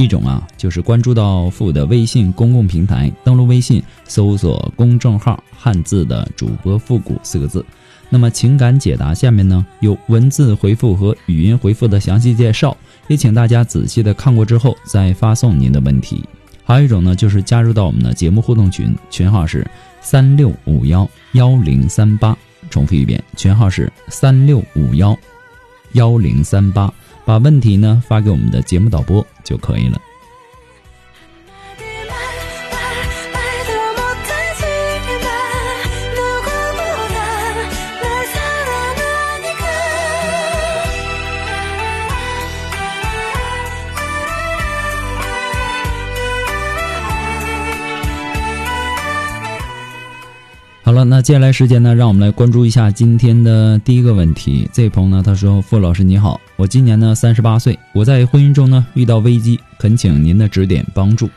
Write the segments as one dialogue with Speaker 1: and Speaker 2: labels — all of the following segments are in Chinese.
Speaker 1: 一种啊就是关注到复古的微信公共平台，登录微信搜索公众号“汉字的主播复古”四个字。那么情感解答下面呢有文字回复和语音回复的详细介绍，也请大家仔细的看过之后再发送您的问题。还有一种呢就是加入到我们的节目互动群，群号是三六五幺幺零三八，重复一遍，群号是三六五幺幺零三八，把问题呢发给我们的节目导播就可以了。那接下来时间呢，让我们来关注一下今天的第一个问题。这位朋友呢，他说：“傅老师你好，我今年呢三十八岁，我在婚姻中呢遇到危机，恳请您的指点帮助。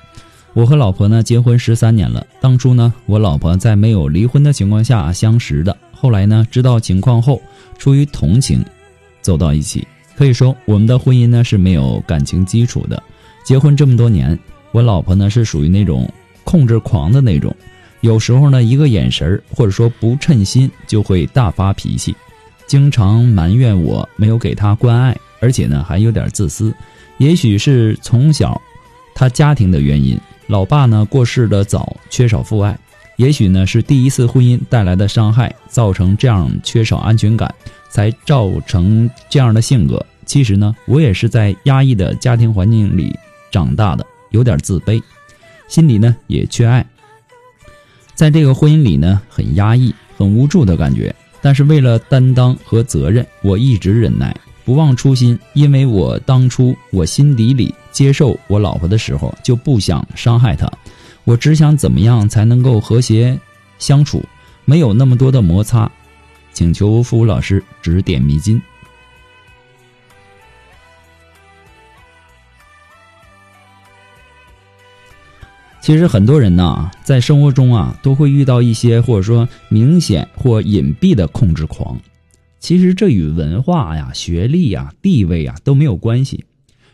Speaker 1: 我和老婆呢结婚十三年了，当初呢我老婆在没有离婚的情况下相识的，后来呢知道情况后，出于同情，走到一起。可以说我们的婚姻呢是没有感情基础的。结婚这么多年，我老婆呢是属于那种控制狂的那种。”有时候呢，一个眼神或者说不称心，就会大发脾气，经常埋怨我没有给他关爱，而且呢还有点自私。也许是从小他家庭的原因，老爸呢过世的早，缺少父爱；也许呢是第一次婚姻带来的伤害，造成这样缺少安全感，才造成这样的性格。其实呢，我也是在压抑的家庭环境里长大的，有点自卑，心里呢也缺爱。在这个婚姻里呢，很压抑、很无助的感觉。但是为了担当和责任，我一直忍耐，不忘初心。因为我当初我心底里接受我老婆的时候，就不想伤害她，我只想怎么样才能够和谐相处，没有那么多的摩擦。请求付老师指点迷津。其实很多人呐，在生活中啊，都会遇到一些或者说明显或隐蔽的控制狂。其实这与文化呀、学历呀、地位呀都没有关系，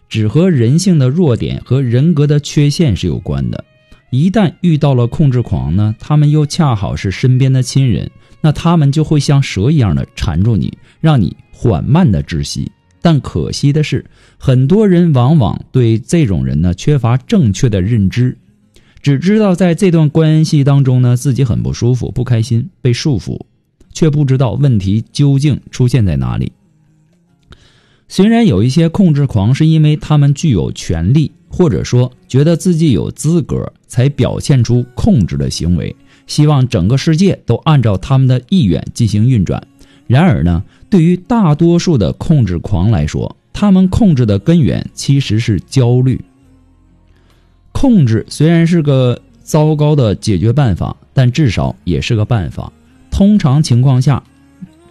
Speaker 1: 只和人性的弱点和人格的缺陷是有关的。一旦遇到了控制狂呢，他们又恰好是身边的亲人，那他们就会像蛇一样的缠住你，让你缓慢的窒息。但可惜的是，很多人往往对这种人呢缺乏正确的认知。只知道在这段关系当中呢，自己很不舒服、不开心、被束缚，却不知道问题究竟出现在哪里。虽然有一些控制狂是因为他们具有权利，或者说觉得自己有资格，才表现出控制的行为，希望整个世界都按照他们的意愿进行运转。然而呢，对于大多数的控制狂来说，他们控制的根源其实是焦虑。控制虽然是个糟糕的解决办法，但至少也是个办法。通常情况下，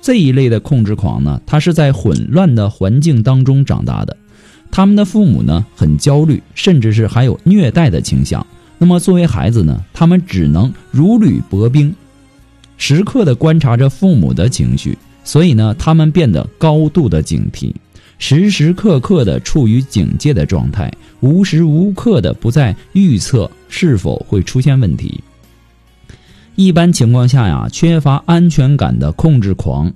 Speaker 1: 这一类的控制狂呢，他是在混乱的环境当中长大的，他们的父母呢很焦虑，甚至是还有虐待的倾向。那么作为孩子呢，他们只能如履薄冰，时刻的观察着父母的情绪，所以呢，他们变得高度的警惕。时时刻刻的处于警戒的状态，无时无刻的不在预测是否会出现问题。一般情况下呀，缺乏安全感的控制狂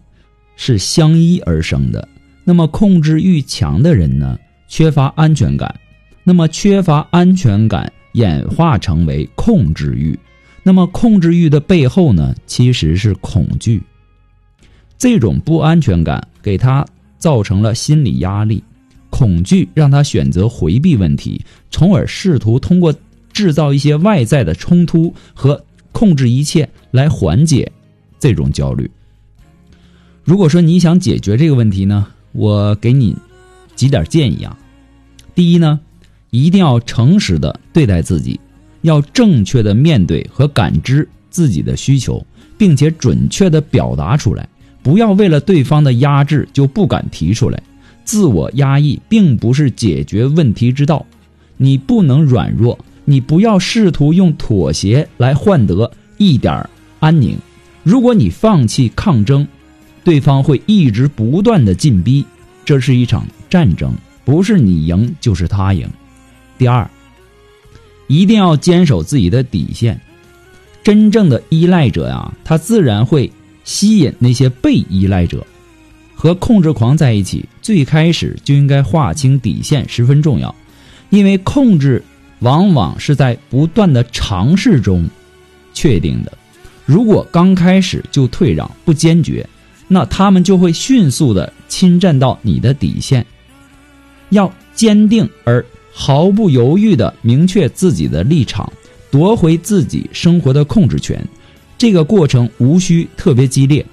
Speaker 1: 是相依而生的。那么控制欲强的人呢，缺乏安全感，那么缺乏安全感演化成为控制欲，那么控制欲的背后呢，其实是恐惧。这种不安全感给他造成了心理压力，恐惧让他选择回避问题，从而试图通过制造一些外在的冲突和控制一切来缓解这种焦虑。如果说你想解决这个问题呢，我给你几点建议啊。第一呢，一定要诚实的对待自己，要正确的面对和感知自己的需求，并且准确的表达出来，不要为了对方的压制就不敢提出来。自我压抑并不是解决问题之道，你不能软弱，你不要试图用妥协来换得一点安宁。如果你放弃抗争，对方会一直不断的进逼，这是一场战争，不是你赢就是他赢。第二，一定要坚守自己的底线。真正的依赖者呀，他自然会吸引那些被依赖者。和控制狂在一起，最开始就应该划清底线，十分重要。因为控制往往是在不断的尝试中确定的。如果刚开始就退让、不坚决，那他们就会迅速的侵占到你的底线。要坚定而毫不犹豫的明确自己的立场，夺回自己生活的控制权。这个过程无需特别激烈，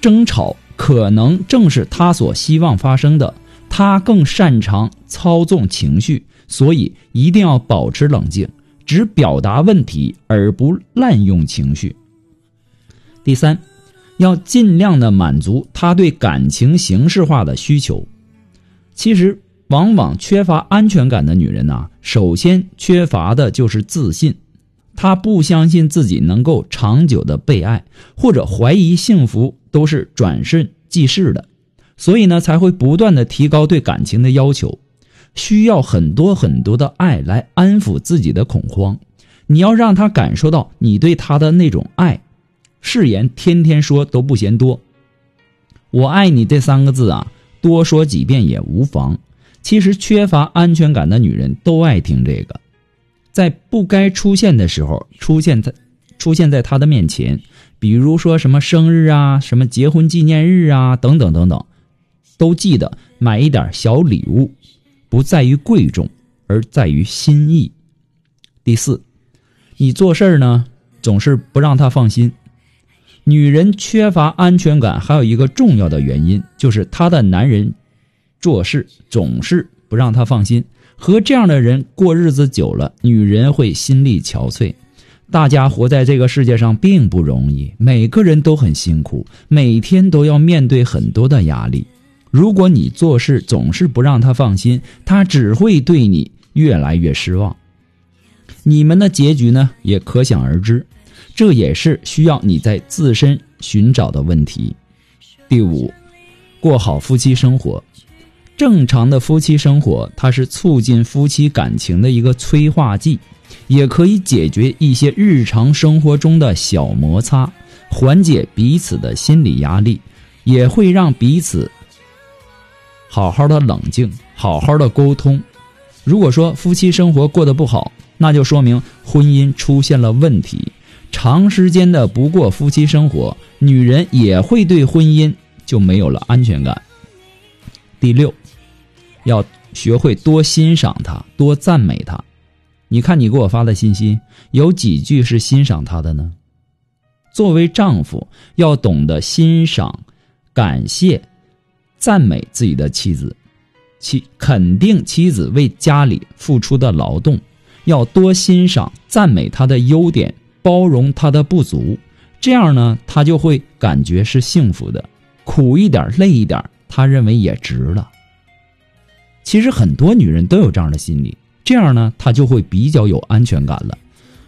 Speaker 1: 争吵。可能正是他所希望发生的。他更擅长操纵情绪，所以一定要保持冷静，只表达问题而不滥用情绪。第三，要尽量的满足他对感情形式化的需求。其实，往往缺乏安全感的女人呐，首先缺乏的就是自信。他不相信自己能够长久的被爱，或者怀疑幸福都是转瞬即逝的，所以呢才会不断的提高对感情的要求，需要很多很多的爱来安抚自己的恐慌。你要让他感受到你对他的那种爱，誓言天天说都不嫌多。我爱你这三个字啊，多说几遍也无妨。其实缺乏安全感的女人都爱听这个。在不该出现的时候出现在，出现在他的面前，比如说什么生日啊、什么结婚纪念日啊等等等等，都记得买一点小礼物，不在于贵重，而在于心意。第四，你做事儿呢总是不让他放心。女人缺乏安全感，还有一个重要的原因就是她的男人做事总是不让她放心。和这样的人过日子久了，女人会心力憔悴。大家活在这个世界上并不容易，每个人都很辛苦，每天都要面对很多的压力。如果你做事总是不让他放心，他只会对你越来越失望。你们的结局呢，也可想而知。这也是需要你在自身寻找的问题。第五，过好夫妻生活。正常的夫妻生活，它是促进夫妻感情的一个催化剂，也可以解决一些日常生活中的小摩擦，缓解彼此的心理压力，也会让彼此好好的冷静，好好的沟通。如果说夫妻生活过得不好，那就说明婚姻出现了问题。长时间的不过夫妻生活，女人也会对婚姻就没有了安全感。第六。要学会多欣赏他，多赞美他。你看，你给我发的信息有几句是欣赏他的呢？作为丈夫，要懂得欣赏、感谢、赞美自己的妻子，其肯定妻子为家里付出的劳动，要多欣赏、赞美她的优点，包容她的不足。这样呢，他就会感觉是幸福的。苦一点、累一点，他认为也值了。其实很多女人都有这样的心理，这样呢，她就会比较有安全感了。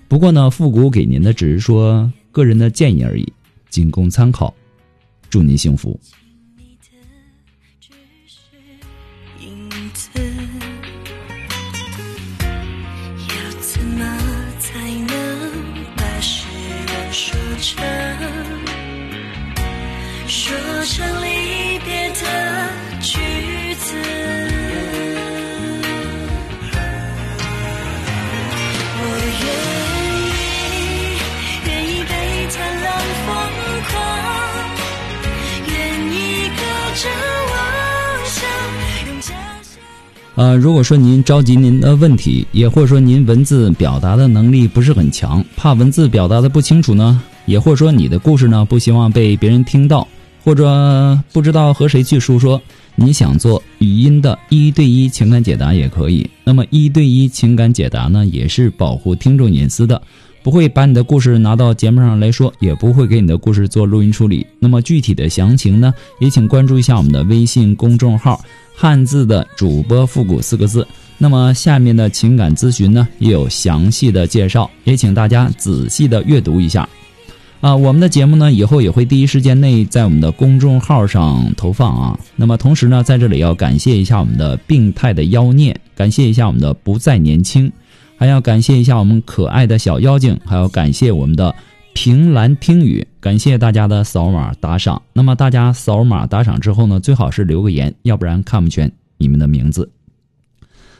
Speaker 1: 不过呢，复古给您的只是说个人的建议而已，仅供参考。祝您幸福。呃，如果说您着急您的问题，也或者说您文字表达的能力不是很强，怕文字表达的不清楚呢，也或者说你的故事呢不希望被别人听到，或者不知道和谁去诉说，你想做语音的一对一情感解答也可以。那么一对一情感解答呢，也是保护听众隐私的。不会把你的故事拿到节目上来说，也不会给你的故事做录音处理。那么具体的详情呢，也请关注一下我们的微信公众号“汉字的主播复古”四个字。那么下面的情感咨询呢，也有详细的介绍，也请大家仔细的阅读一下。啊，我们的节目呢，以后也会第一时间内在我们的公众号上投放啊。那么同时呢，在这里要感谢一下我们的病态的妖孽，感谢一下我们的不再年轻。还要感谢一下我们可爱的小妖精，还要感谢我们的平兰听雨，感谢大家的扫码打赏。那么大家扫码打赏之后呢，最好是留个言，要不然看不全你们的名字。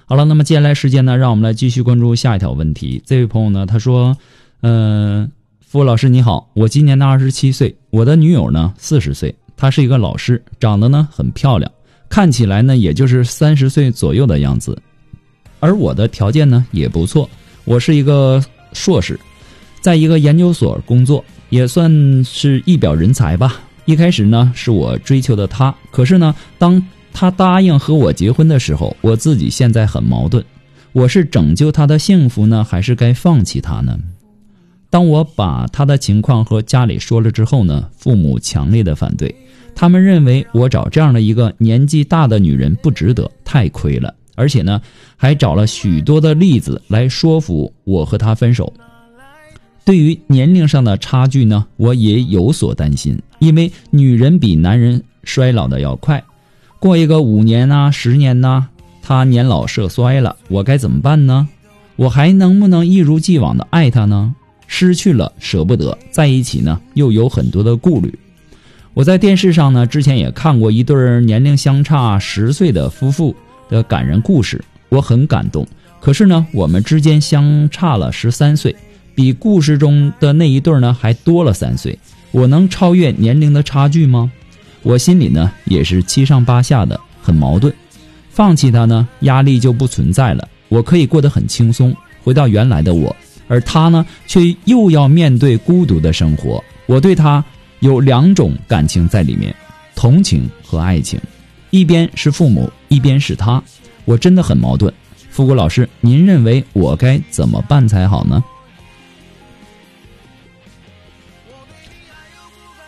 Speaker 1: 好了，那么接下来时间呢，让我们来继续关注下一条问题。这位朋友呢，他说：“嗯，付老师你好，我今年呢二十七岁，我的女友呢四十岁，她是一个老师，长得呢很漂亮，看起来呢也就是三十岁左右的样子。”而我的条件呢也不错，我是一个硕士，在一个研究所工作，也算是一表人才吧。一开始呢是我追求的她，可是呢，当她答应和我结婚的时候，我自己现在很矛盾，我是拯救她的幸福呢，还是该放弃她呢？当我把她的情况和家里说了之后呢，父母强烈的反对，他们认为我找这样的一个年纪大的女人不值得，太亏了。而且呢，还找了许多的例子来说服我和他分手。对于年龄上的差距呢，我也有所担心，因为女人比男人衰老的要快，过一个五年呐、十年呐，她年老色衰了，我该怎么办呢？我还能不能一如既往的爱她呢？失去了舍不得，在一起呢又有很多的顾虑。我在电视上呢之前也看过一对年龄相差十岁的夫妇。的感人故事，我很感动。可是呢，我们之间相差了十三岁，比故事中的那一对呢还多了三岁。我能超越年龄的差距吗？我心里呢也是七上八下的，很矛盾。放弃他呢，压力就不存在了，我可以过得很轻松，回到原来的我。而他呢，却又要面对孤独的生活。我对他有两种感情在里面，同情和爱情。一边是父母，一边是他，我真的很矛盾。复古老师，您认为我该怎么办才好呢？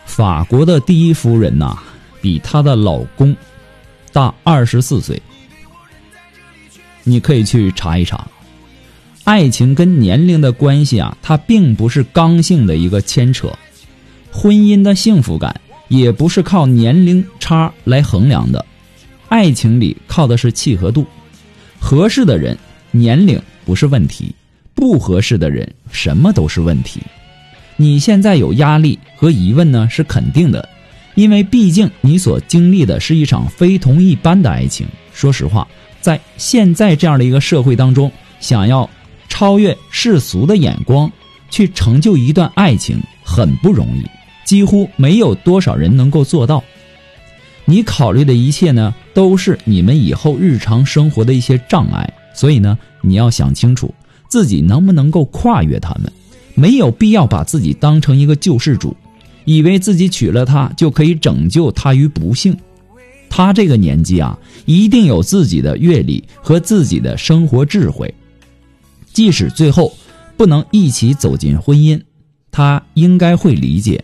Speaker 1: 法国的第一夫人呐，比她的老公大二十四岁。你可以去查一查，爱情跟年龄的关系啊，它并不是刚性的一个牵扯，婚姻的幸福感也不是靠年龄差来衡量的。爱情里靠的是契合度，合适的人年龄不是问题，不合适的人什么都是问题。你现在有压力和疑问呢，是肯定的，因为毕竟你所经历的是一场非同一般的爱情。说实话，在现在这样的一个社会当中，想要超越世俗的眼光去成就一段爱情很不容易，几乎没有多少人能够做到。你考虑的一切呢，都是你们以后日常生活的一些障碍，所以呢，你要想清楚自己能不能够跨越他们，没有必要把自己当成一个救世主，以为自己娶了她就可以拯救她于不幸。她这个年纪啊，一定有自己的阅历和自己的生活智慧，即使最后不能一起走进婚姻，她应该会理解。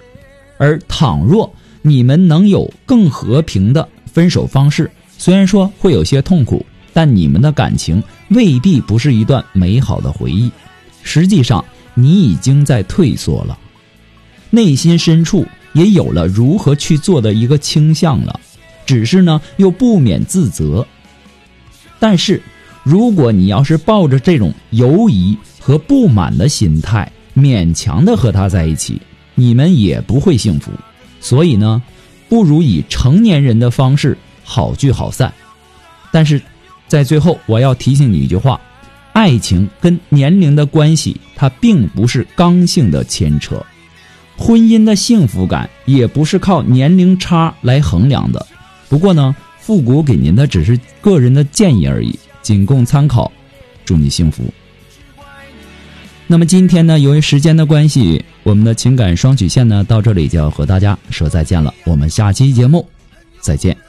Speaker 1: 而倘若，你们能有更和平的分手方式，虽然说会有些痛苦，但你们的感情未必不是一段美好的回忆。实际上，你已经在退缩了，内心深处也有了如何去做的一个倾向了，只是呢又不免自责。但是，如果你要是抱着这种犹疑和不满的心态，勉强的和他在一起，你们也不会幸福。所以呢，不如以成年人的方式好聚好散。但是，在最后我要提醒你一句话：爱情跟年龄的关系，它并不是刚性的牵扯；婚姻的幸福感也不是靠年龄差来衡量的。不过呢，复古给您的只是个人的建议而已，仅供参考。祝你幸福。那么今天呢，由于时间的关系，我们的情感双曲线呢到这里就要和大家说再见了。我们下期节目再见。